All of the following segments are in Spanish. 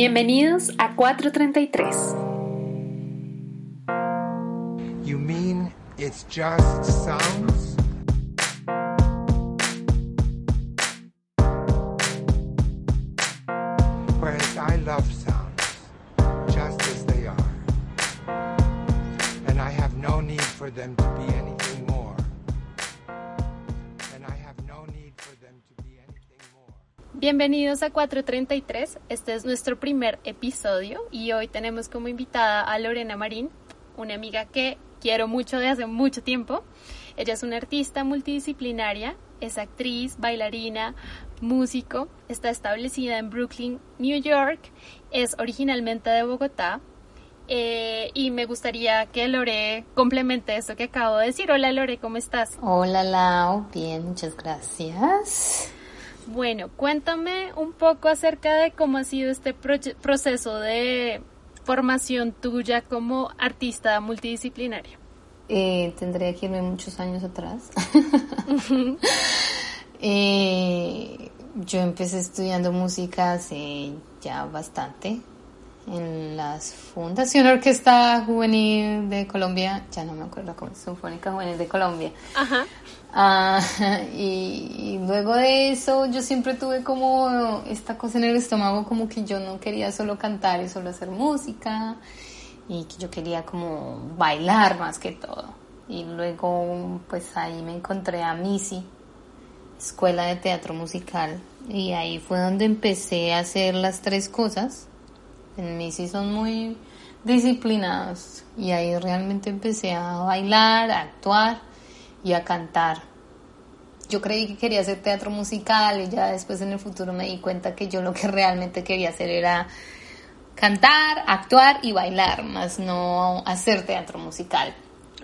Bienvenidos a 433. You mean it's just sounds? Whereas I love sounds just as they are. And I have no need for them to be anything Bienvenidos a 433. Este es nuestro primer episodio y hoy tenemos como invitada a Lorena Marín, una amiga que quiero mucho de hace mucho tiempo. Ella es una artista multidisciplinaria, es actriz, bailarina, músico, está establecida en Brooklyn, New York, es originalmente de Bogotá. eh, y me gustaría que Lore complemente esto que acabo de decir. Hola Lore, ¿cómo estás? Hola Lau, bien, muchas gracias. Bueno, cuéntame un poco acerca de cómo ha sido este proceso de formación tuya como artista multidisciplinaria. Eh, tendría que irme muchos años atrás. Eh, yo empecé estudiando música hace ya bastante en la Fundación Orquesta Juvenil de Colombia, ya no me acuerdo cómo es, Sinfónica Juvenil de Colombia. Ajá. Ah, y, y luego de eso yo siempre tuve como esta cosa en el estómago como que yo no quería solo cantar y solo hacer música y que yo quería como bailar más que todo. Y luego pues ahí me encontré a Missy, Escuela de Teatro Musical, y ahí fue donde empecé a hacer las tres cosas. En Missy son muy disciplinados y ahí realmente empecé a bailar, a actuar y a cantar. Yo creí que quería hacer teatro musical y ya después en el futuro me di cuenta que yo lo que realmente quería hacer era cantar, actuar y bailar, más no hacer teatro musical.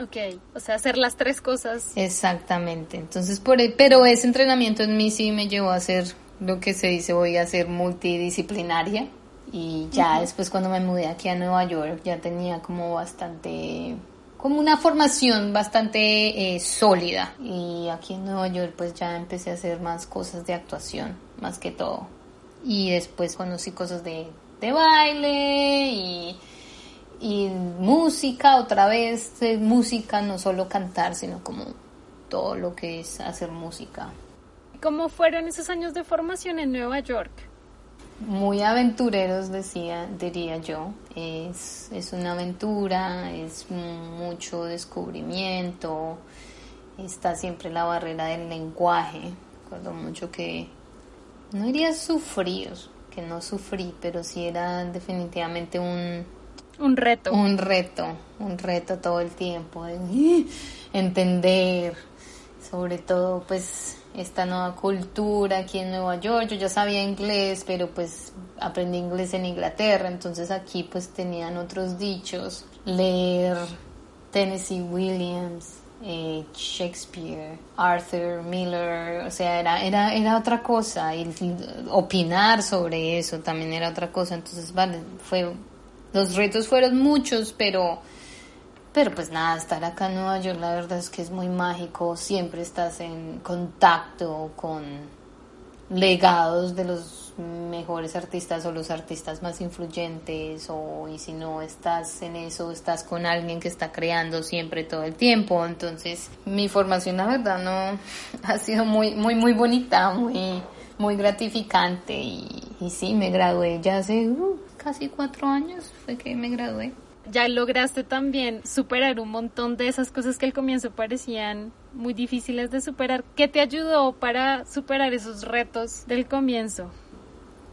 Ok, o sea, hacer las tres cosas. Exactamente. Entonces, por e- pero ese entrenamiento en mí sí me llevó a hacer lo que se dice hoy a ser multidisciplinaria. Y ya después cuando me mudé aquí a Nueva York ya tenía como bastante, como una formación bastante eh, sólida. Y aquí en Nueva York pues ya empecé a hacer más cosas de actuación, más que todo. Y después conocí cosas de, de baile y y música, otra vez música, no solo cantar, sino como todo lo que es hacer música. ¿Cómo fueron esos años de formación en Nueva York? Muy aventureros, decía, diría yo. Es, es una aventura, es mucho descubrimiento, está siempre la barrera del lenguaje. Recuerdo mucho que no diría sufrir, que no sufrí, pero sí era definitivamente un, Un reto. un reto, un reto todo el tiempo de entender, sobre todo pues esta nueva cultura aquí en Nueva York. Yo ya sabía inglés, pero pues aprendí inglés en Inglaterra, entonces aquí pues tenían otros dichos. Leer Tennessee Williams, eh, Shakespeare, Arthur Miller, o sea, era, era, era otra cosa, y opinar sobre eso también era otra cosa, entonces vale, fue los retos fueron muchos, pero, pero pues nada, estar acá en Nueva York la verdad es que es muy mágico, siempre estás en contacto con legados de los mejores artistas o los artistas más influyentes o y si no estás en eso estás con alguien que está creando siempre todo el tiempo. Entonces mi formación la verdad no ha sido muy muy muy bonita muy muy gratificante. Y, y sí me gradué ya hace uh, casi cuatro años fue que me gradué Ya lograste también superar un montón de esas cosas que al comienzo parecían muy difíciles de superar. ¿Qué te ayudó para superar esos retos del comienzo?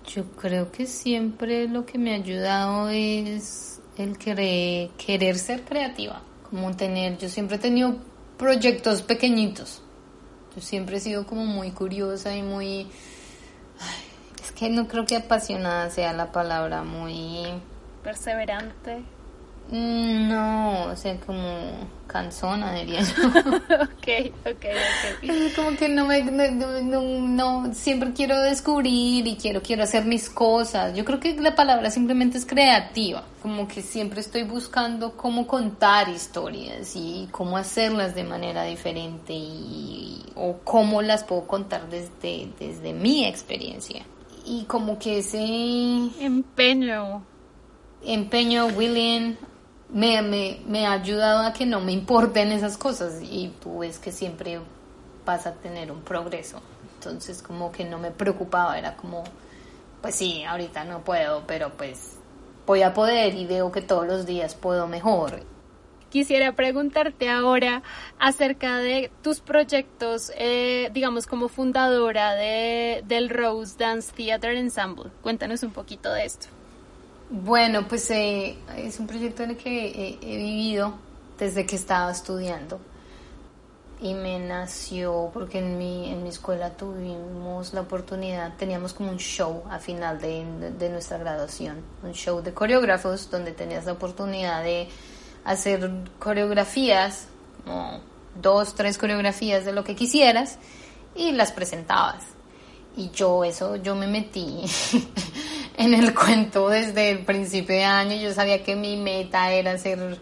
Yo creo que siempre lo que me ha ayudado es el querer, querer ser creativa, como tener, yo siempre he tenido proyectos pequeñitos, yo siempre he sido como muy curiosa y muy, ay, que no creo que apasionada sea la palabra, muy... Perseverante. Mm, No, o sea, como cansona, diría yo. ok, ok, ok. como que no me, no, no- siempre quiero descubrir y quiero, quiero hacer mis cosas. Yo creo que la palabra simplemente es creativa, como que siempre estoy buscando cómo contar historias y cómo hacerlas de manera diferente y, o cómo las puedo contar desde, desde mi experiencia. Y como que ese Empeño. empeño, William, me, me, me ha ayudado a que no me importen esas cosas y tú ves que siempre vas a tener un progreso. Entonces como que no me preocupaba, era como, pues sí, ahorita no puedo, pero pues voy a poder y veo que todos los días puedo mejor. Quisiera preguntarte ahora acerca de tus proyectos, eh, digamos, como fundadora de, del Rose Dance Theater Ensemble. Cuéntanos un poquito de esto. Bueno, pues eh, es un proyecto en el que he, he vivido desde que estaba estudiando y me nació porque en mi, en mi escuela tuvimos la oportunidad, teníamos como un show a final de, de nuestra graduación, un show de coreógrafos donde tenías la oportunidad de hacer coreografías, como dos, tres coreografías de lo que quisieras y las presentabas. Y yo eso, yo me metí en el cuento desde el principio de año. Yo sabía que mi meta era hacer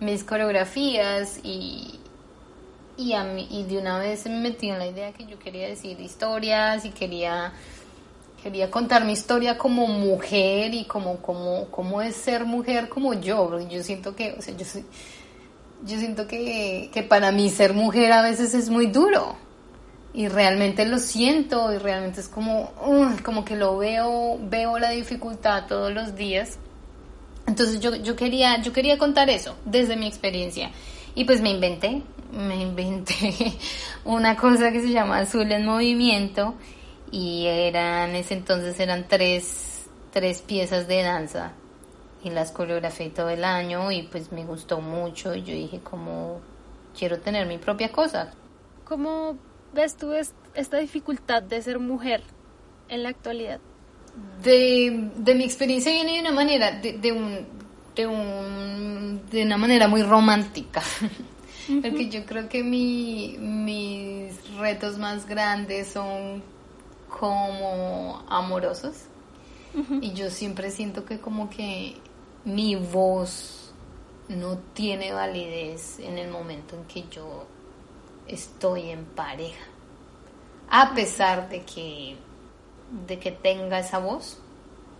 mis coreografías y, y, a mí, y de una vez me metí en la idea que yo quería decir historias y quería, quería contar mi historia como mujer y como, como, como es ser mujer como yo. Yo siento que, o sea, yo soy, yo siento que, que para mí ser mujer a veces es muy duro y realmente lo siento y realmente es como como que lo veo veo la dificultad todos los días. Entonces yo, yo quería yo quería contar eso desde mi experiencia. Y pues me inventé me inventé una cosa que se llama azul en movimiento y eran ese entonces eran tres tres piezas de danza. Y las coreografié todo el año y pues me gustó mucho y yo dije como quiero tener mi propia cosa. ¿Cómo ves tú es- esta dificultad de ser mujer en la actualidad? de, de mi experiencia viene de una manera, de, de un, de un, de una manera muy romántica. Porque yo creo que mi, mis retos más grandes son como amorosos. Y yo siempre siento que como que mi voz no tiene validez en el momento en que yo estoy en pareja. A pesar de que de que tenga esa voz,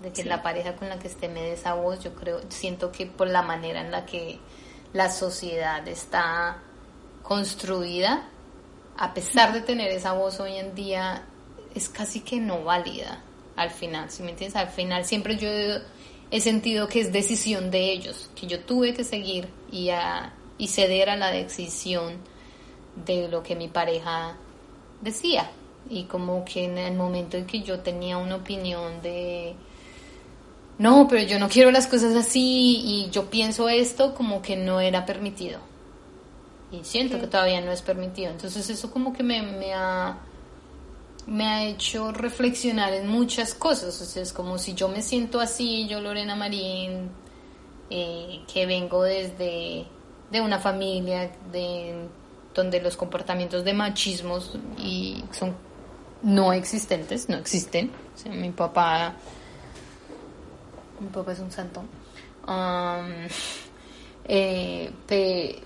de que la pareja con la que esté me dé esa voz, yo creo, siento que por la manera en la que la sociedad está construida, a pesar de tener esa voz hoy en día, es casi que no válida al final, si me entiendes? Al final siempre yo he sentido que es decisión de ellos, que yo tuve que seguir y, a- y ceder a la decisión de lo que mi pareja decía. Y como que en el momento en que yo tenía una opinión de, no, pero yo no quiero las cosas así y yo pienso esto, como que no era permitido. Y siento que todavía no es permitido. Entonces eso como que me, me ha me ha hecho reflexionar en muchas cosas. O sea, es como si yo me siento así, yo Lorena Marín, eh, que vengo desde de una familia de donde los comportamientos de machismos y son no existentes, no existen. O sea, mi papá mi papá es un santo. Um, eh, pe-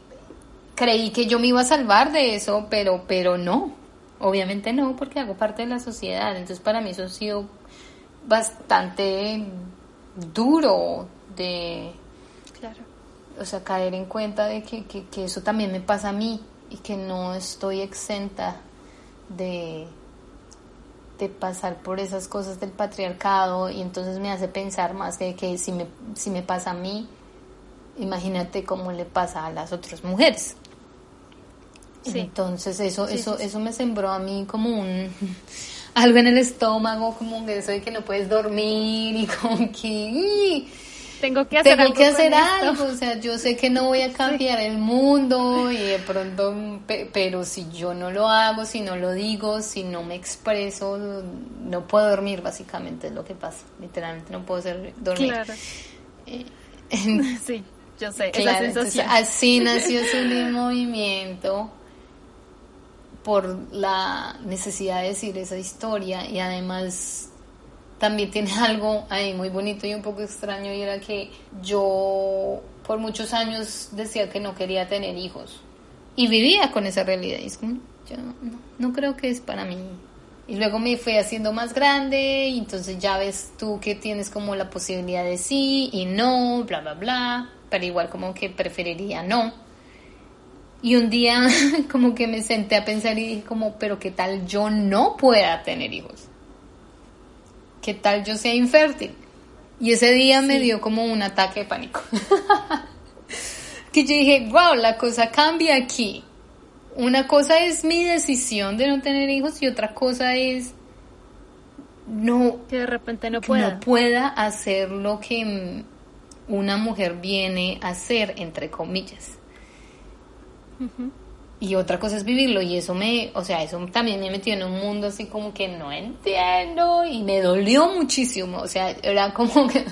creí que yo me iba a salvar de eso, pero, pero no. Obviamente no, porque hago parte de la sociedad. Entonces para mí eso ha sido bastante duro de, Claro. o sea, caer en cuenta de que, que, que eso también me pasa a mí y que no estoy exenta de, de pasar por esas cosas del patriarcado y entonces me hace pensar más de que si me, si me pasa a mí, imagínate cómo le pasa a las otras mujeres. Sí. Entonces eso, Sí, eso, sí, eso me sembró a mí como un algo en el estómago, como un eso de que no puedes dormir y como que. Tengo que hacer tengo algo que hacer algo, o sea, yo sé que no voy a cambiar el mundo y de pronto, pe- pero si yo no lo hago, si no lo digo, si no me expreso, no puedo dormir, básicamente es lo que pasa, literalmente no puedo ser, dormir. Claro. Eh, Sí, yo sé, Claro, esa entonces sensación. así nació Zully Movimiento por la necesidad de decir esa historia y además también tiene algo ahí muy bonito y un poco extraño y era que yo por muchos años decía que no quería tener hijos y vivía con esa realidad y es como, yo no, creo que es para mí y luego me fui haciendo más grande y entonces ya ves tú que tienes como la posibilidad de sí y no, bla, bla, bla, pero igual como que preferiría no. Y un día como que me senté a pensar y dije como, pero ¿qué tal yo no pueda tener hijos? ¿Qué tal yo sea infértil? Y ese día me dio como un ataque de pánico. que yo dije, wow, la cosa cambia aquí. Una cosa es mi decisión de no tener hijos y otra cosa es no Que de repente no pueda. no pueda hacer lo que una mujer viene a hacer, entre comillas. Y otra cosa es vivirlo y eso me, o sea, eso también me metió en un mundo así como que no entiendo y me dolió muchísimo, o sea, era como que,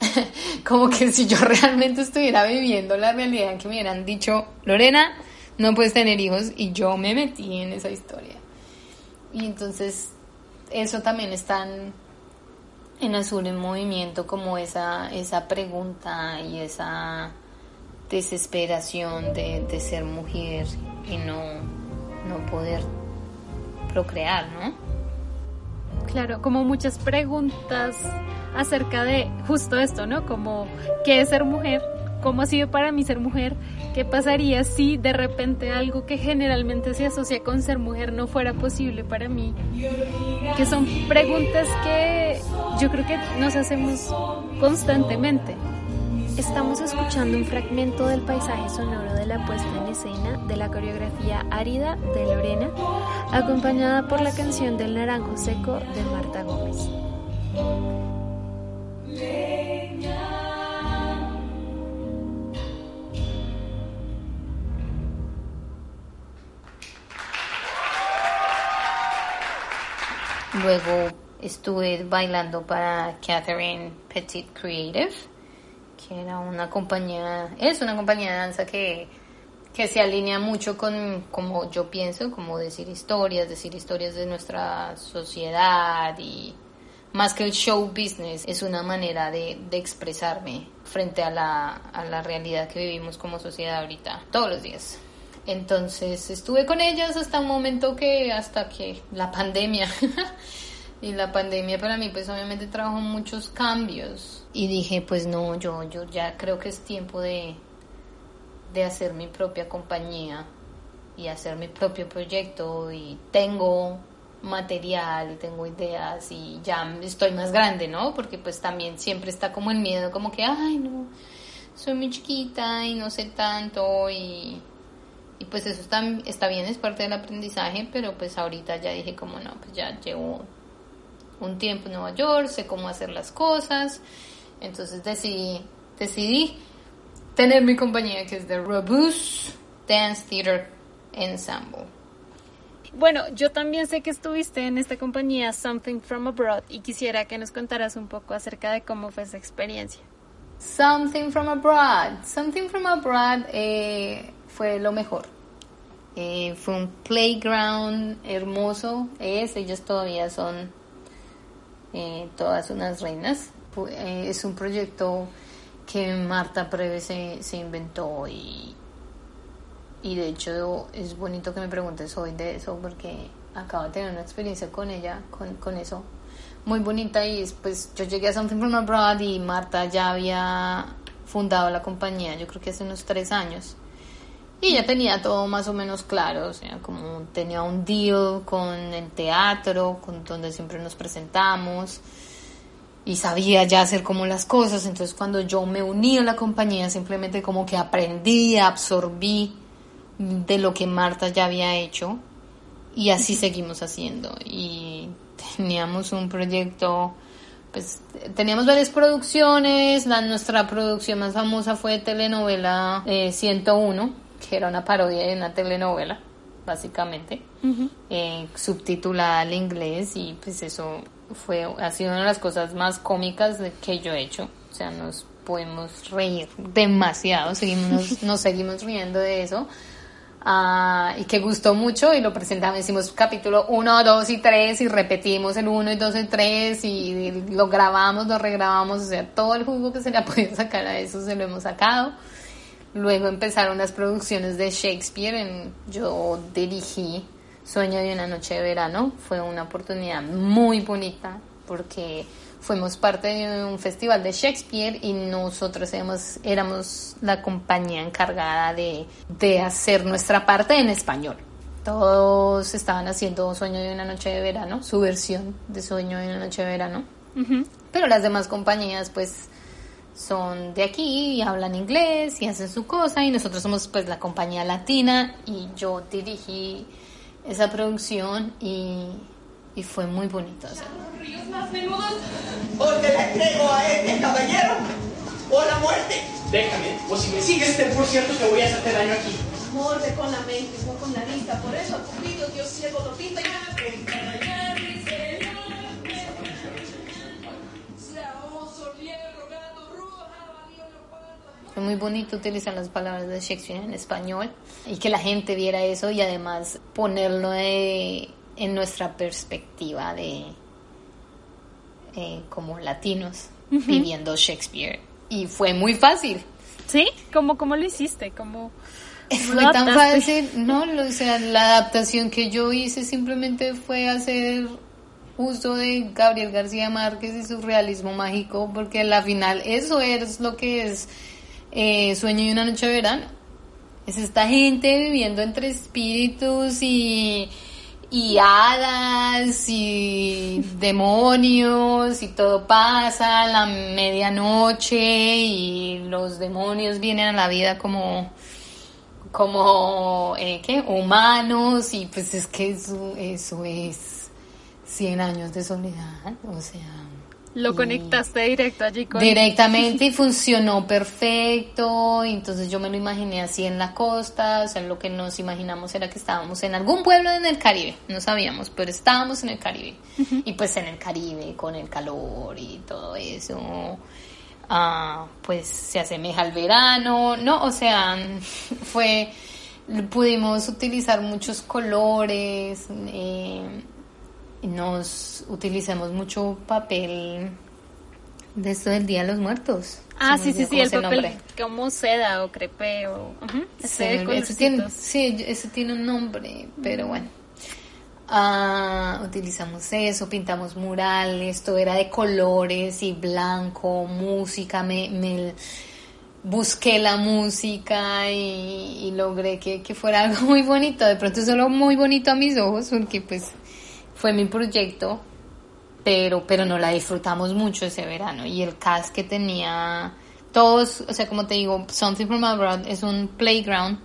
como que si yo realmente estuviera viviendo la realidad que me hubieran dicho, Lorena, no puedes tener hijos y yo me metí en esa historia. Y entonces eso también está en, en Azul en movimiento, como esa, esa pregunta y esa desesperación de, de ser mujer y no, no poder procrear, ¿no? Claro, como muchas preguntas acerca de justo esto, ¿no? Como, ¿qué es ser mujer? ¿Cómo ha sido para mí ser mujer? ¿Qué pasaría si de repente algo que generalmente se asocia con ser mujer no fuera posible para mí? Que son preguntas que yo creo que nos hacemos constantemente. Estamos escuchando un fragmento del paisaje sonoro de la puesta en escena de la coreografía árida de Lorena, acompañada por la canción del naranjo seco de Marta Gómez. Luego estuve bailando para Catherine Petit Creative, que era una compañía, es una compañía de danza que, que se alinea mucho con como yo pienso, como decir historias, decir historias de nuestra sociedad y más que el show business, es una manera de, de expresarme frente a la, a la realidad que vivimos como sociedad ahorita, todos los días. Entonces estuve con ellas hasta un momento que, hasta que la pandemia, y la pandemia para mí pues obviamente trajo muchos cambios. Y dije pues no, yo, yo ya creo que es tiempo de, de hacer mi propia compañía y hacer mi propio proyecto y tengo material y tengo ideas y ya estoy más grande, ¿no? Porque pues también siempre está como el miedo, como que, ay no, soy muy chiquita y no sé tanto y y pues eso está, está bien, es parte del aprendizaje, pero pues ahorita ya dije como no, pues ya llevo un tiempo en Nueva York, sé cómo hacer las cosas, entonces decidí, decidí tener mi compañía que es The Robust Dance Theater Ensemble. Bueno, yo también sé que estuviste en esta compañía Something from Abroad y quisiera que nos contaras un poco acerca de cómo fue esa experiencia. Something from Abroad. Something from Abroad eh, fue lo mejor. Eh, fue un playground hermoso. Es, ellas todavía son eh, todas unas reinas. Eh, es un proyecto que Marta Preve se, se inventó y, y de hecho es bonito que me preguntes hoy de eso porque acabo de tener una experiencia con ella, con, con eso muy bonita y pues yo llegué a Something from Abroad y Marta ya había fundado la compañía, yo creo que hace unos tres años. Y ya tenía todo más o menos claro, o sea, como tenía un deal con el teatro, con donde siempre nos presentamos, y sabía ya hacer como las cosas, entonces cuando yo me uní a la compañía simplemente como que aprendí, absorbí de lo que Marta ya había hecho, y así seguimos haciendo. Y teníamos un proyecto pues teníamos varias producciones, la, nuestra producción más famosa fue telenovela eh, 101, que era una parodia de una telenovela, básicamente, eh, subtitulada al inglés y pues eso fue, ha sido una de las cosas más cómicas de- que yo he hecho, o sea, nos podemos reír demasiado, seguimos, nos seguimos riendo de eso. Ah, y que gustó mucho y lo presentamos, hicimos capítulo 1, 2 y 3 y repetimos el 1 y 2 y 3 y lo grabamos, lo regrabamos, o sea, todo el jugo que se le ha podido sacar a eso se lo hemos sacado. Luego empezaron las producciones de Shakespeare, en- yo dirigí Sueño de una noche de verano, fue una oportunidad muy bonita porque fuimos parte de un festival de Shakespeare y nosotros éramos, éramos la compañía encargada de, de hacer nuestra parte en español. Todos estaban haciendo Sueño de una noche de verano, su versión de Sueño de una noche de verano. Pero las demás compañías pues son de aquí y hablan inglés y hacen su cosa y nosotros somos pues la compañía latina y yo dirigí esa producción y, y fue muy bonito hacerlo. ríos más menudos o te la entrego a este caballero o la muerte. Déjame, o si me sigues, ten por cierto que voy a hacerte daño aquí. Morde con la mente, no con la vista, por eso a Cupido Dios ciego lo pinta y Fue muy bonito utilizar las palabras de Shakespeare en español y que la gente viera eso y además ponerlo de- en nuestra perspectiva de eh, como latinos viviendo Shakespeare. Y fue muy fácil. ¿Sí? ¿Cómo, cómo lo hiciste? ¿Cómo Fue tan fácil, no, o sea, la adaptación que yo hice simplemente fue hacer uso de Gabriel García Márquez y su realismo mágico, porque a la final eso es lo que es eh, Sueño y una noche de verano. Es esta gente viviendo entre espíritus y, y hadas y demonios y todo pasa a la medianoche y los demonios vienen a la vida como como eh, ¿qué? humanos y pues es que eso, eso es 100 años de soledad, o sea, Lo conectaste directo allí con... directamente y funcionó perfecto, entonces yo me lo imaginé así en la costa, o sea, lo que nos imaginamos era que estábamos en algún pueblo en el Caribe, no sabíamos, pero estábamos en el Caribe, y pues en el Caribe con el calor y todo eso, ah, pues se asemeja al verano, no, o sea, fue, pudimos utilizar muchos colores, eh, nos utilizamos mucho papel de esto del Día de los Muertos. Ah, sí, sí, sí, el papel como seda o crepe o... me olvidó. Ese tiene, sí, ese tiene un nombre, pero bueno. Ah, utilizamos eso, pintamos murales, todo era de colores y blanco, música, me, me busqué la música y, y logré que, que fuera algo muy bonito, de pronto solo muy bonito a mis ojos, porque pues fue mi proyecto, pero, pero no la disfrutamos mucho ese verano. Y el cast que tenía todos, o sea, como te digo, Something from Abroad es un playground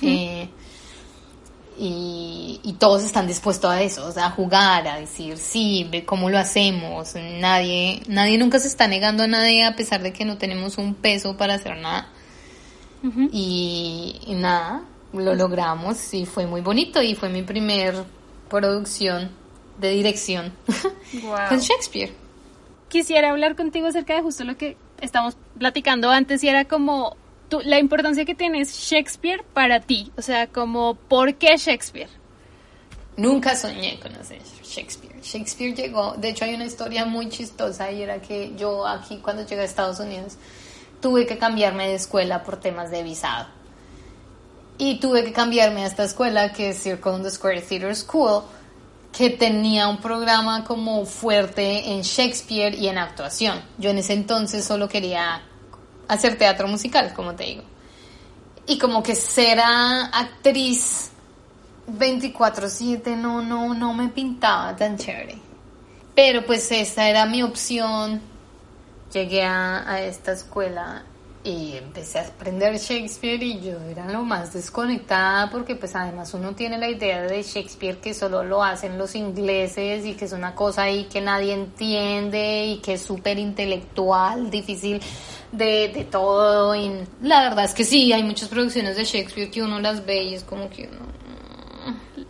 eh, y, y todos están dispuestos a eso, o sea, a jugar, a decir, sí, ve cómo lo hacemos, nadie, nadie nunca se está negando a nadie a pesar de que no tenemos un peso para hacer nada. y, y nada, lo logramos y fue muy bonito y fue mi primer producción de dirección Guau. con Shakespeare. Quisiera hablar contigo acerca de justo lo que estamos platicando antes y era como tú- la importancia que tiene Shakespeare para ti. O sea, como, ¿por qué Shakespeare? Nunca soñé con hacer Shakespeare. Shakespeare llegó, de hecho hay una historia muy chistosa y era que yo aquí cuando llegué a Estados Unidos tuve que cambiarme de escuela por temas de visado. Y tuve que cambiarme a esta escuela que es Circle on the Square Theatre School, que tenía un programa como fuerte en Shakespeare y en actuación. Yo en ese entonces solo quería hacer teatro musical, como te digo. Y como que ser actriz 24/7 no, no, no me pintaba tan chévere. Pero pues esa era mi opción. Llegué a, a esta escuela y empecé a aprender Shakespeare y yo era lo más desconectada porque pues además uno tiene la idea de Shakespeare que solo lo hacen los ingleses y que es una cosa ahí que nadie entiende y que es súper intelectual, difícil de, de todo y la verdad es que sí, hay muchas producciones de Shakespeare que uno las ve y es como que uno...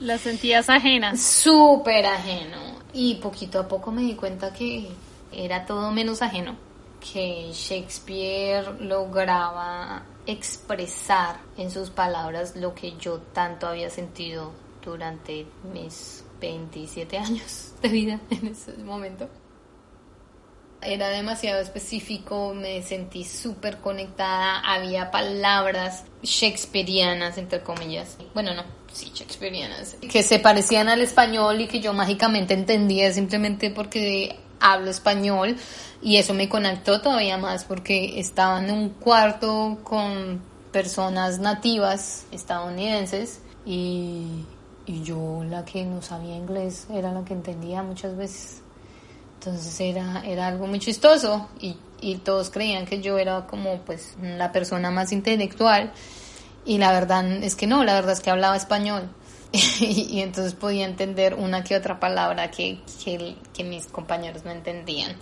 Las sentías ajenas. Súper ajeno y poquito a poco me di cuenta que era todo menos ajeno que Shakespeare lograba expresar en sus palabras lo que yo tanto había sentido durante mis 27 años de vida en ese momento. Era demasiado específico, me sentí súper conectada, había palabras shakespearianas, entre comillas. Bueno, no, sí, shakespearianas, que se parecían al español y que yo mágicamente entendía simplemente porque hablo español y eso me conectó todavía más porque estaba en un cuarto con personas nativas estadounidenses y, y yo la que no sabía inglés era la que entendía muchas veces. Entonces era, era algo muy chistoso y, y todos creían que yo era como pues la persona más intelectual y la verdad es que no, la verdad es que hablaba español. y, entonces podía entender una que otra palabra que, que, mis compañeros no entendían.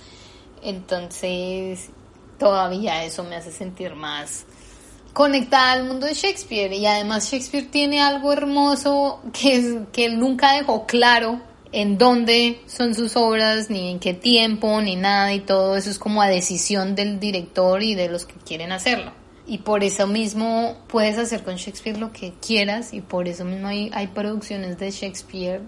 Entonces, todavía eso me hace sentir más conectada al mundo de Shakespeare. Y además Shakespeare tiene algo hermoso que, que él nunca dejó claro en dónde son sus obras, ni en qué tiempo, ni nada, y todo eso es como a decisión del director y de los que quieren hacerlo y por eso mismo puedes hacer con Shakespeare lo que quieras y por eso mismo hay, hay producciones de Shakespeare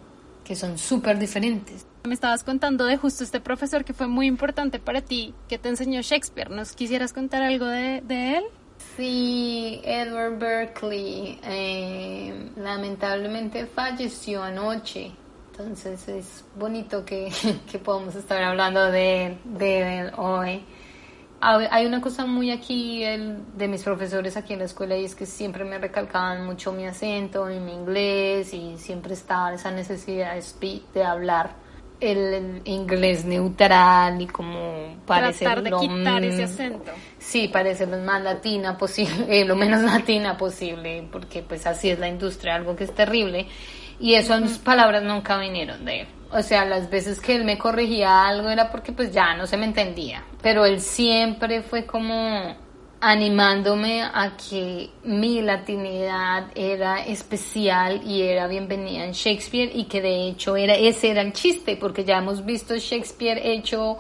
que son súper diferentes. Me estabas contando de justo este profesor que fue muy importante para ti, que te enseñó Shakespeare. ¿Nos quisieras contar algo de, de él? Sí, Edward Berkeley eh, lamentablemente falleció anoche. Entonces es bonito que, que podamos estar hablando de, de él hoy hay una cosa muy aquí el, de mis profesores aquí en la escuela y es que siempre me recalcaban mucho mi acento y mi inglés y siempre estaba esa necesidad de, de hablar el, inglés neutral y como parecer de quitar ese acento. Sí, parecer lo más latina posible, eh, lo menos latina posible, porque pues así es la industria, algo que es terrible. Y sus palabras nunca vinieron de él. O sea, las veces que él me corregía algo era porque pues ya no se me entendía. Pero él siempre fue como animándome a que mi latinidad era especial y era bienvenida en Shakespeare y que de hecho era ese era el chiste porque ya hemos visto Shakespeare hecho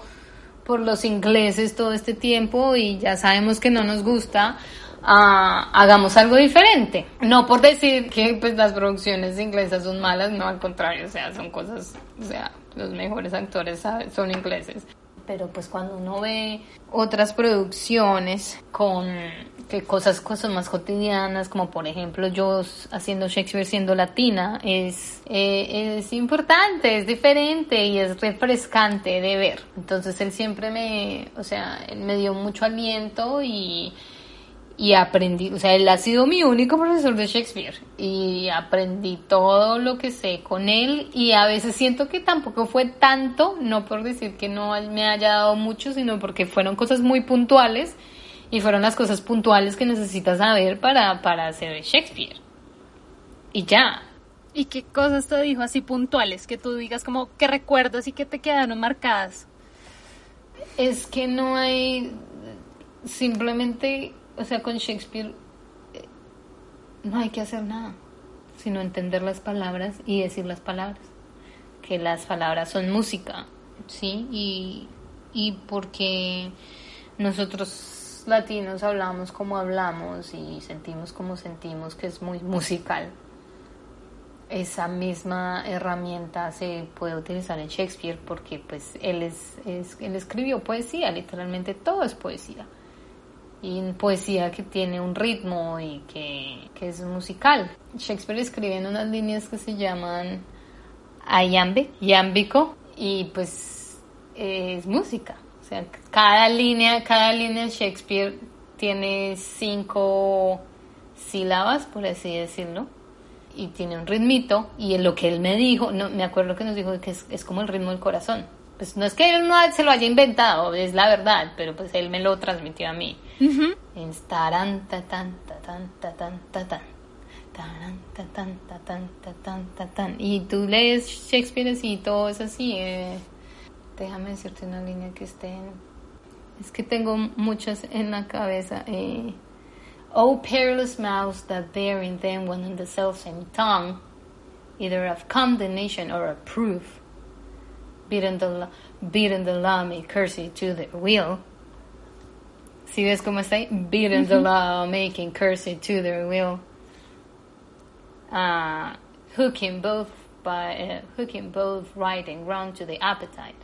por los ingleses todo este tiempo y ya sabemos que no nos gusta hagamos algo diferente. No por decir que pues las producciones inglesas son malas, no, al contrario, o sea, son cosas, o sea, los mejores actores son ingleses. Pero pues cuando uno ve otras producciones con que cosas, cosas más cotidianas, como por ejemplo yo haciendo Shakespeare siendo latina, es, eh, es importante, es diferente y es refrescante de ver. Entonces él siempre me, o sea, él me dio mucho aliento y y aprendí, o sea, él ha sido mi único profesor de Shakespeare y aprendí todo lo que sé con él y a veces siento que tampoco fue tanto, no por decir que no me haya dado mucho, sino porque fueron cosas muy puntuales y fueron las cosas puntuales que necesitas saber para, para hacer Shakespeare. Y ya. ¿Y qué cosas te dijo así puntuales que tú digas como que recuerdas y que te quedaron marcadas? Es que no hay simplemente o sea, con Shakespeare eh, no hay que hacer nada, sino entender las palabras y decir las palabras. Que las palabras son música, ¿sí? Y, y porque nosotros latinos hablamos como hablamos y sentimos como sentimos, que es muy musical. Esa misma herramienta se puede utilizar en Shakespeare porque pues él es, es él escribió poesía, literalmente todo es poesía y poesía que tiene un ritmo y que, es musical. Shakespeare escribe en unas líneas que se llaman yámbico, y pues es música. O sea, cada línea, cada línea de Shakespeare tiene cinco sílabas, por así decirlo, y tiene un ritmito, y en lo que él me dijo, no, me acuerdo que nos dijo que es, es como el ritmo del corazón. Pues no es que él no se lo haya inventado, es la verdad, pero pues él me lo transmitió a mí. Es taran, ta, tan, ta, tan, ta, tan, ta, tan. Taran, ta, tan, ta, tan, ta, tan, ta, tan. Y tú lees Shakespeare así y todo es así. eh, déjame decirte una línea que esté en... Es que tengo muchas en la cabeza. Eh, oh, perilous mouths that bear in them one and the self-same tongue, either of condemnation or of proof. Beaten the, beaten the curse it to their will. ¿Sí ves cómo está ahí? Beaten the law making curse it to their will. Uh, hooking both by uh, hooking both right and wrong to the appetite.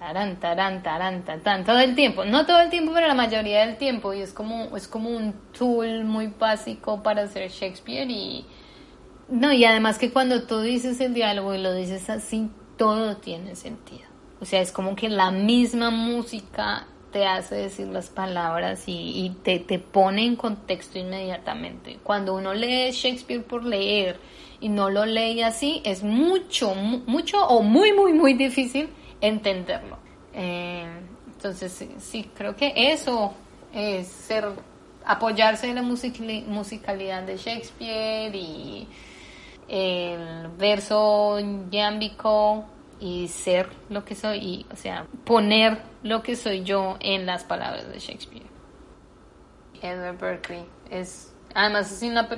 Tarán, tarán, tarán, tan, todo el tiempo, no todo el tiempo, pero la mayoría del tiempo, y es como, es como un tool muy básico para hacer Shakespeare y, no, y además que cuando tú dices el diálogo y lo dices así, todo tiene sentido. O sea, es como que la misma música te hace decir las palabras y, te, te pone en contexto inmediatamente. Cuando uno lee Shakespeare por leer y no lo lee así, es mucho, mu- mucho o muy, muy, muy difícil entenderlo. Eh, entonces, sí, creo que eso es ser, apoyarse en la musicali- musicalidad de Shakespeare y el verso yámbico y ser lo que soy, y, o sea, poner lo que soy yo en las palabras de Shakespeare. Edward Berkeley es, además es una,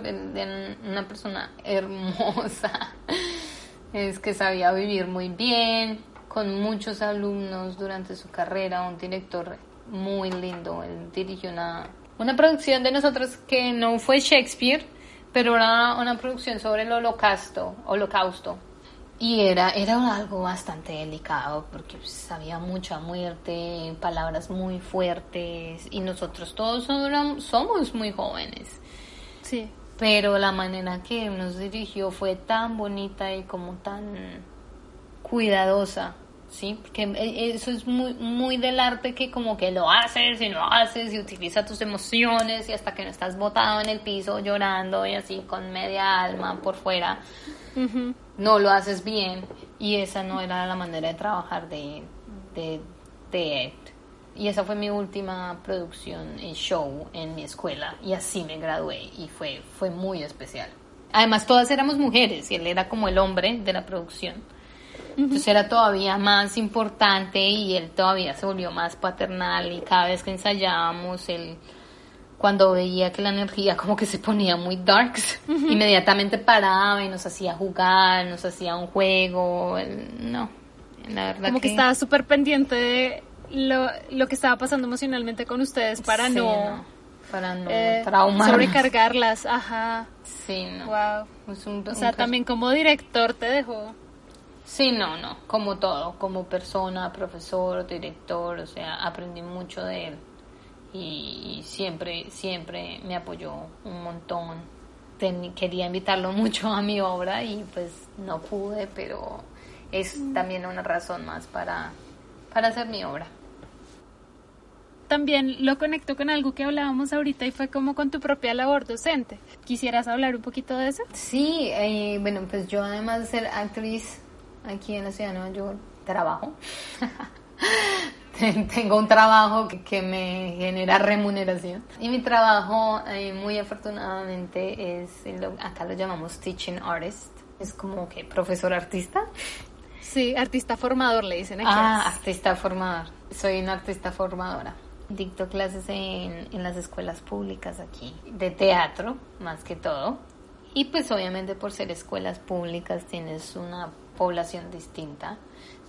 una persona hermosa, es que sabía vivir muy bien, con muchos alumnos durante su carrera, un director muy lindo, él dirigió una, una producción de nosotros que no fue Shakespeare, pero era una producción sobre el holocausto, holocausto. Y era, era algo bastante delicado porque había mucha muerte, palabras muy fuertes y nosotros todos somos, somos muy jóvenes. Sí. Pero la manera que nos dirigió fue tan bonita y como tan cuidadosa, ¿sí? Porque eh, eso es muy, muy del arte que como que lo haces y lo haces y utiliza tus emociones y hasta que no estás botado en el piso llorando y así con media alma por fuera, no lo haces bien y esa no era la manera de trabajar de, de, de Ed. Y esa fue mi última producción en show en mi escuela y así me gradué y fue, fue muy especial. Además todas éramos mujeres y él era como el hombre de la producción. Entonces era todavía más importante y él todavía se volvió más paternal y cada vez que ensayábamos él cuando veía que la energía como que se ponía muy darks, inmediatamente paraba y nos hacía jugar, nos hacía un juego, él- no, la verdad Como que estaba súper pendiente de lo, lo que estaba pasando emocionalmente con ustedes para Sí, no, para no eh, sobrecargarlas. Ajá. Sí, no. Wow. Es un- O sea, también como director te dejó. Sí, no, no, como todo, como persona, profesor, director, o sea, aprendí mucho de él y siempre, siempre me apoyó un montón. Ten- quería invitarlo mucho a mi obra y pues no pude, pero es también una razón más para, para hacer mi obra. También lo conecto con algo que hablábamos ahorita y fue como con tu propia labor docente. ¿Quisieras hablar un poquito de eso? Sí, eh, bueno, pues yo además de ser actriz aquí en la ciudad de Nueva York, trabajo. Ten- Tengo un trabajo que, que me genera remuneración. Y mi trabajo, eh, muy afortunadamente, es, lo- acá lo llamamos teaching artist. Es como que profesor artista. Sí, artista formador le dicen aquí. Ah, artista formador. Soy una artista formadora. Dicto clases en, en las escuelas públicas aquí, de teatro más que todo. Y pues obviamente por ser escuelas públicas tienes una población distinta.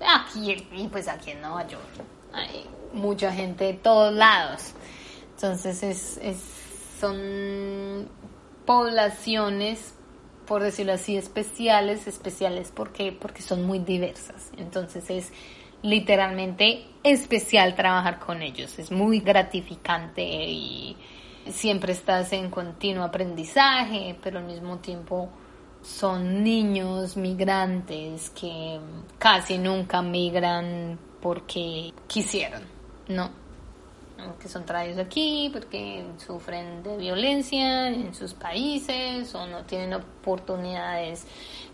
Aquí, y pues aquí en Nueva York hay mucha gente de todos lados. Entonces es, es- son poblaciones, por decirlo así, especiales, especiales porque, porque son muy diversas. Entonces es literalmente especial trabajar con ellos. Es muy gratificante y siempre estás en continuo aprendizaje, pero al mismo tiempo son niños migrantes que casi nunca migran porque quisieron, ¿no? que son traídos aquí porque sufren de violencia en sus países o no tienen oportunidades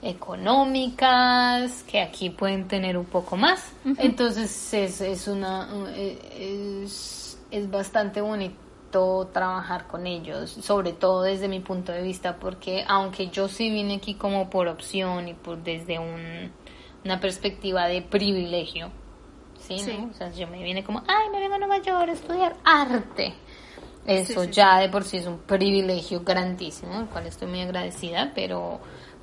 económicas que aquí pueden tener un poco más. Entonces es, es una es, es bastante bonito trabajar con ellos, sobre todo desde mi punto de vista, porque aunque yo sí vine aquí como por opción y por desde un, una perspectiva de privilegio, ¿sí? ¿no? O sea, yo me vine como, ay, me vengo a Nueva York a estudiar arte. Eso ya de por sí es un privilegio grandísimo, el cual estoy muy agradecida, pero,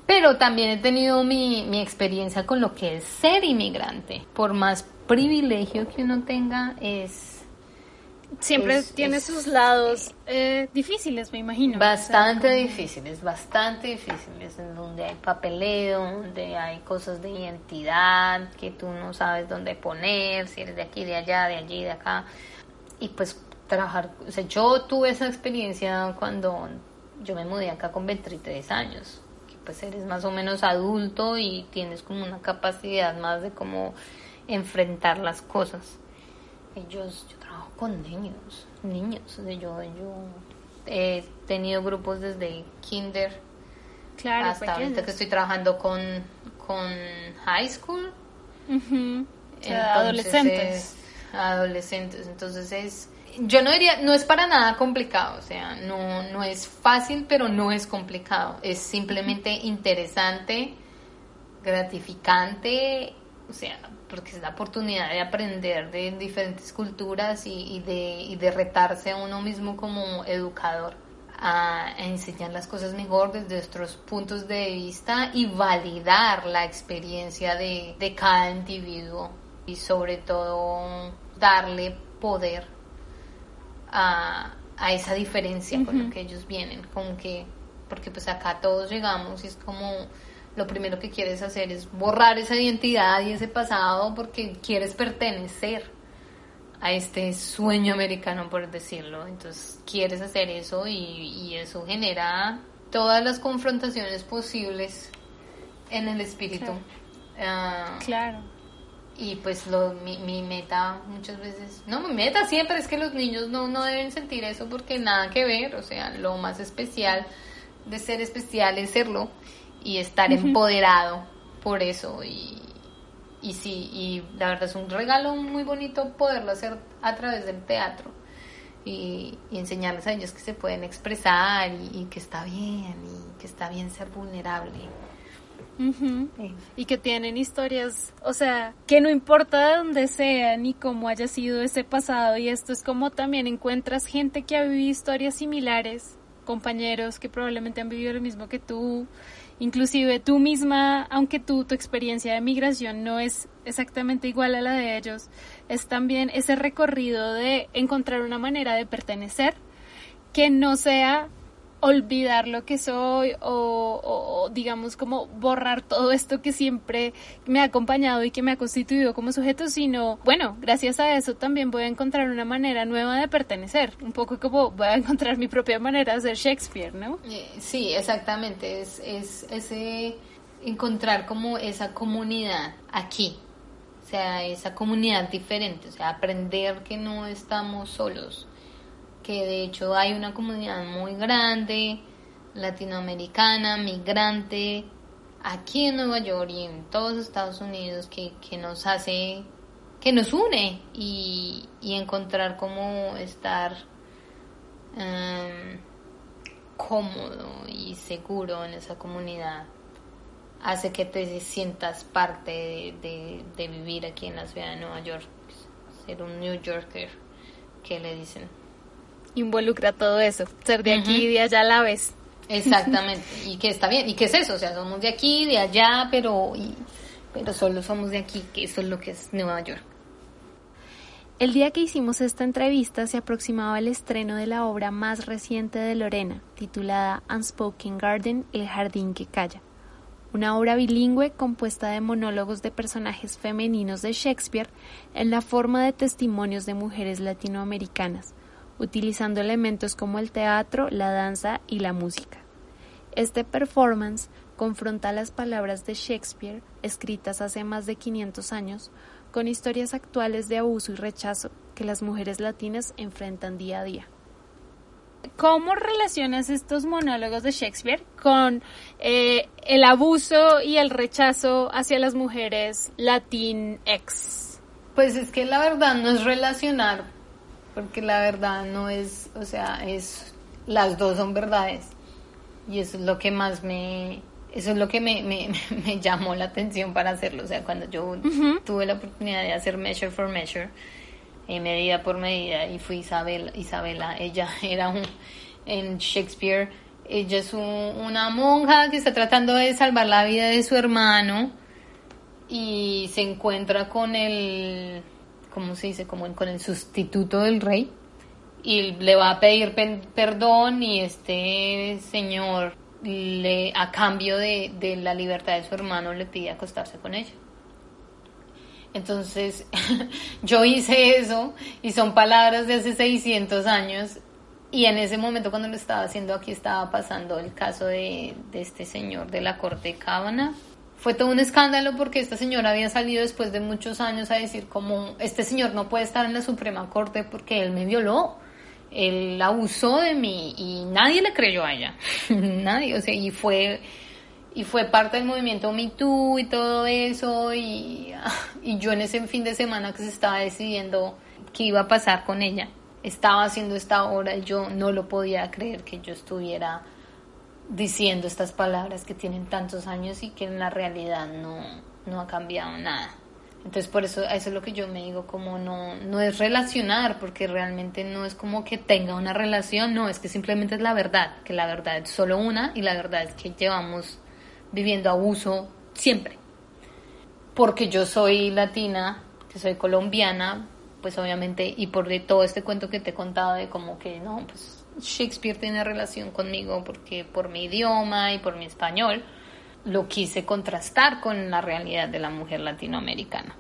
pero también he tenido mi, mi experiencia con lo que es ser inmigrante. Por más privilegio que uno tenga, es Siempre Es- tiene es- sus lados eh, difíciles, me imagino. Bastante O sea, difíciles, bastante difíciles, en donde hay papeleo, donde hay cosas de identidad que tú no sabes dónde poner, si eres de aquí, de allá, de allí, de acá. Y pues trabajar, o sea, yo tuve esa experiencia cuando yo me mudé acá con 23 años, que pues eres más o menos adulto y tienes como una capacidad más de cómo enfrentar las cosas. Ellos, yo trabajo con niños, niños. o sea, yo, yo he tenido grupos desde kinder Claro, hasta ahorita pequeños. que estoy trabajando con, con high school. Entonces adolescentes. es- adolescentes. Entonces es, yo no diría, no es para nada complicado, o sea, no, no es fácil, pero no es complicado. Es simplemente interesante, gratificante, o sea, porque es la oportunidad de aprender de diferentes culturas y, y de, y de retarse a uno mismo como educador. A, a enseñar las cosas mejor desde nuestros puntos de vista y validar la experiencia de, de cada individuo y sobre todo darle poder a, a esa diferencia con la que ellos vienen, como que, porque pues acá todos llegamos y es como lo primero que quieres hacer es borrar esa identidad y ese pasado porque quieres pertenecer a este sueño americano, por decirlo. Entonces quieres hacer eso y, y eso genera todas las confrontaciones posibles en el espíritu. Ah, Claro. y pues lo, mi, mi meta muchas veces, no, mi meta siempre es que los niños no, no deben sentir eso porque nada que ver, o sea, lo más especial de ser especial es serlo y estar empoderado por eso y, y sí, y la verdad es un regalo muy bonito poderlo hacer a través del teatro y, y enseñarles a ellos que se pueden expresar y, y que está bien y que está bien ser vulnerable. Sí. Y que tienen historias, o sea, que no importa de dónde sean ni cómo haya sido ese pasado, y esto es como también encuentras gente que ha vivido historias similares, compañeros que probablemente han vivido lo mismo que tú, inclusive tú misma, aunque tú, tu experiencia de migración no es exactamente igual a la de ellos, es también ese recorrido de encontrar una manera de pertenecer que no sea olvidar lo que soy o, digamos como borrar todo esto que siempre me ha acompañado y que me ha constituido como sujeto, sino bueno, gracias a eso también voy a encontrar una manera nueva de pertenecer, un poco como voy a encontrar mi propia manera de ser Shakespeare, ¿no? Eh, Sí, exactamente, es, es ese encontrar como esa comunidad aquí, o sea, esa comunidad diferente, o sea, aprender que no estamos solos, que de hecho hay una comunidad muy grande, latinoamericana, migrante, aquí en Nueva York y en todos Estados Unidos que, que nos hace, que nos une y, y encontrar cómo estar em, cómodo y seguro en esa comunidad hace que te sientas parte de, de- de vivir aquí en la ciudad de Nueva York, ser un New Yorker, que le dicen. Involucra todo eso, ser de aquí y de allá a la vez. Exactamente, y que está bien, y que es eso, o sea, somos de aquí, de allá, pero, y- pero solo somos de aquí, que eso es lo que es Nueva York. El día que hicimos esta entrevista se aproximaba el estreno de la obra más reciente de Lorena, titulada Unspoken Garden, El Jardín que Calla. Una obra bilingüe compuesta de monólogos de personajes femeninos de Shakespeare en la forma de testimonios de mujeres latinoamericanas, utilizando elementos como el teatro, la danza y la música. Este performance confronta las palabras de Shakespeare, escritas hace más de 500 años, con historias actuales de abuso y rechazo que las mujeres latinas enfrentan día a día. ¿Cómo relacionas estos monólogos de Shakespeare con eh, el abuso y el rechazo hacia las mujeres latinx? Pues es que la verdad no es relacionar, porque la verdad no es, o sea, es las dos son verdades. Y eso es lo que más me, eso es lo que me, me, me llamó la atención para hacerlo, o sea, cuando yo tuve la oportunidad de hacer Measure for Measure, eh, medida por medida, y fui Isabel, Isabela, ella era un, en Shakespeare, ella es un- una monja que está tratando de salvar la vida de su hermano y se encuentra con el, ¿cómo se dice? Como con el sustituto del rey y le va a pedir perdón y este señor le a cambio de, de la libertad de su hermano le pide acostarse con ella. Entonces yo hice eso y son palabras de hace 600 años y en ese momento cuando lo estaba haciendo aquí estaba pasando el caso de, de este señor de la corte de Cábana. Fue todo un escándalo porque esta señora había salido después de muchos años a decir como este señor no puede estar en la Suprema Corte porque él me violó él abusó de mí y nadie le creyó a ella. nadie, o sea, y fue y fue parte del movimiento Me Too y todo eso y, y yo en ese fin de semana que se estaba decidiendo qué iba a pasar con ella, estaba haciendo esta obra y yo no lo podía creer que yo estuviera diciendo estas palabras que tienen tantos años y que en la realidad no, no ha cambiado nada. Entonces por eso eso es lo que yo me digo, como no, no es relacionar, porque realmente no es como que tenga una relación, no, es que simplemente es la verdad, que la verdad es solo una y la verdad es que llevamos viviendo abuso siempre. Porque yo soy latina, que soy colombiana, pues obviamente, y por todo este cuento que te he contado de como que no, pues Shakespeare tiene relación conmigo porque por mi idioma y por mi español, lo quise contrastar con la realidad de la mujer latinoamericana.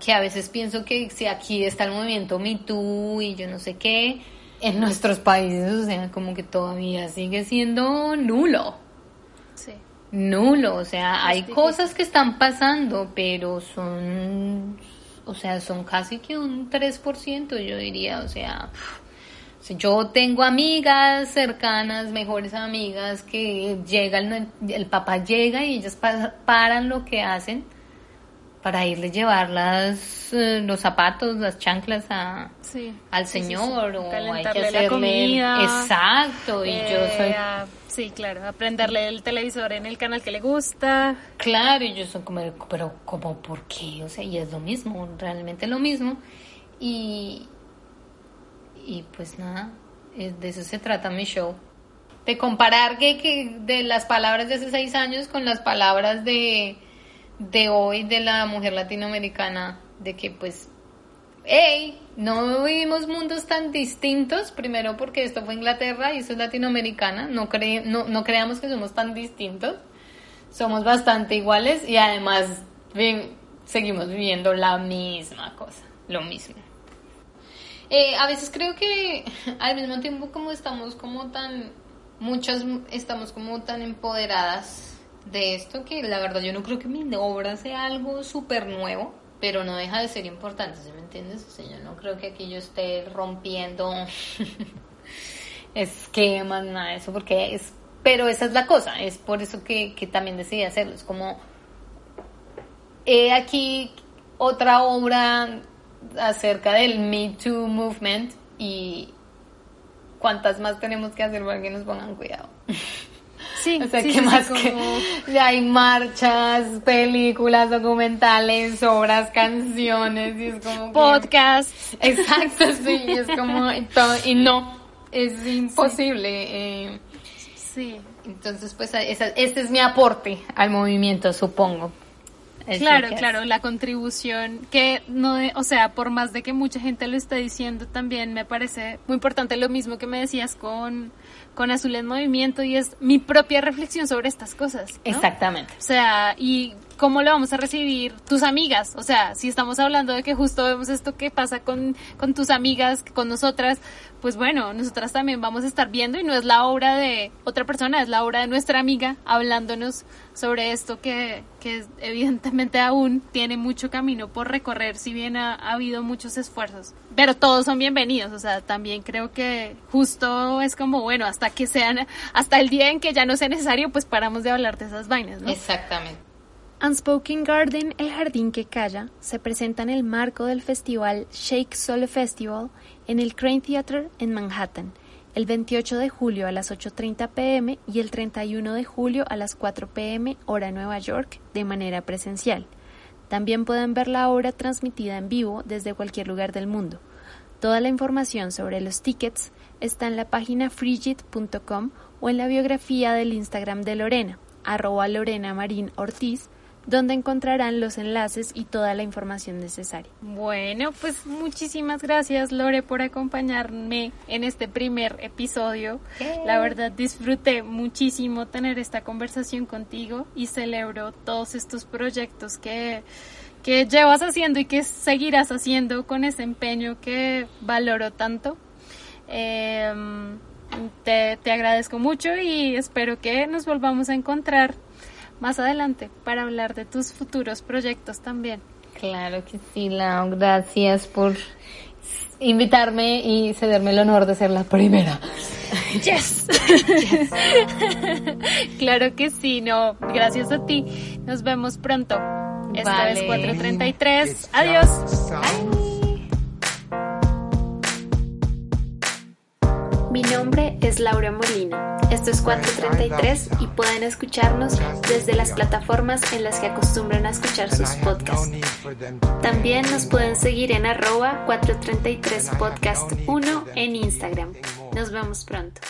Que a veces pienso que si aquí está el movimiento Me Too y yo no sé qué, en nuestros países, o sea, como que todavía sigue siendo nulo. Sí. Nulo, o sea, hay difícil. cosas que están pasando, pero son, o sea, son casi que un 3%, yo diría, o sea, yo tengo amigas cercanas, mejores amigas, que llega el, papá llega y ellas pa- paran lo que hacen para irle llevar las, eh, los zapatos, las chanclas a, Sí. al Sí, sí, sí. señor o hay que la hacerle comida. exacto y yo Eh, soy a- sí, claro, aprenderle el televisor en el canal que le gusta. Claro, y yo soy como, pero como, ¿por qué? O sea, y es lo mismo, realmente lo mismo. Y, y pues nada, de eso se trata mi show. De comparar que, que de las palabras de hace seis años con las palabras de, de hoy de la mujer latinoamericana, de que pues, hey, no vivimos mundos tan distintos, primero porque esto fue Inglaterra y esto es latinoamericana, no, cre- no, no creamos que somos tan distintos somos bastante iguales y además vi- seguimos viviendo la misma cosa, lo mismo. Eh, a veces creo que al mismo tiempo como estamos como tan, muchas estamos como tan empoderadas de esto que la verdad yo no creo que mi obra sea algo súper nuevo, pero no deja de ser importante, ¿sí me entiendes? Yo no creo que aquí yo esté rompiendo esquemas, nada de eso, porque es, pero esa es la cosa, es por eso que, que también decidí hacerlo, es como, he aquí otra obra acerca del Me Too Movement y cuántas más tenemos que hacer para que nos pongan cuidado. Sí, O sea, sí, ¿qué sí, sí, más como- que ya hay marchas, películas, documentales, obras, canciones y es como que- podcast. Exacto, sí, es como y todo- y no, es imposible. eh, Sí. entonces, pues esa- este es mi aporte al movimiento, supongo. Claro, claro, la contribución que no, de- o sea, por más de que mucha gente lo esté diciendo, también me parece muy importante lo mismo que me decías con, con Azul en Movimiento y es mi propia reflexión sobre estas cosas. ¿no? Exactamente. O sea, y ¿cómo lo vamos a recibir tus amigas? O sea, si estamos hablando de que justo vemos esto que pasa con, con tus amigas, con nosotras, pues bueno, nosotras también vamos a estar viendo y no es la obra de otra persona, es la obra de nuestra amiga hablándonos sobre esto que, que evidentemente aún tiene mucho camino por recorrer, si bien ha, ha habido muchos esfuerzos. Pero todos son bienvenidos, o sea, también creo que justo es como, bueno, hasta que sean, hasta el día en que ya no sea necesario, pues paramos de hablar de esas vainas, ¿no? Exactamente. Unspoken Garden, El Jardín que Calla, se presenta en el marco del festival Shake Solo Festival en el Crane Theater en Manhattan, el 28 de julio a las 8.30 pm y el 31 de julio a las 4 pm hora Nueva York de manera presencial. También pueden ver la obra transmitida en vivo desde cualquier lugar del mundo. Toda la información sobre los tickets está en la página frigid.com o en la biografía del Instagram de Lorena, arroba Lorena Marín Ortiz, donde encontrarán los enlaces y toda la información necesaria. Bueno, pues muchísimas gracias Lore por acompañarme en este primer episodio. La verdad disfruté muchísimo tener esta conversación contigo y celebro todos estos proyectos que, que llevas haciendo y que seguirás haciendo con ese empeño que valoro tanto. Em, te, te agradezco mucho y espero que nos volvamos a encontrar más adelante para hablar de tus futuros proyectos también. Claro que sí, Lau. Gracias por invitarme y cederme el honor de ser la primera. Yes. claro que sí, no. Gracias a ti. Nos vemos pronto. Esta Vale. es 433. It's Adiós. Mi nombre es Laura Molina. Esto es 433 y pueden escucharnos desde las plataformas en las que acostumbran a escuchar sus podcasts. También nos pueden seguir en arroba 433 podcast 1 en Instagram. Nos vemos pronto.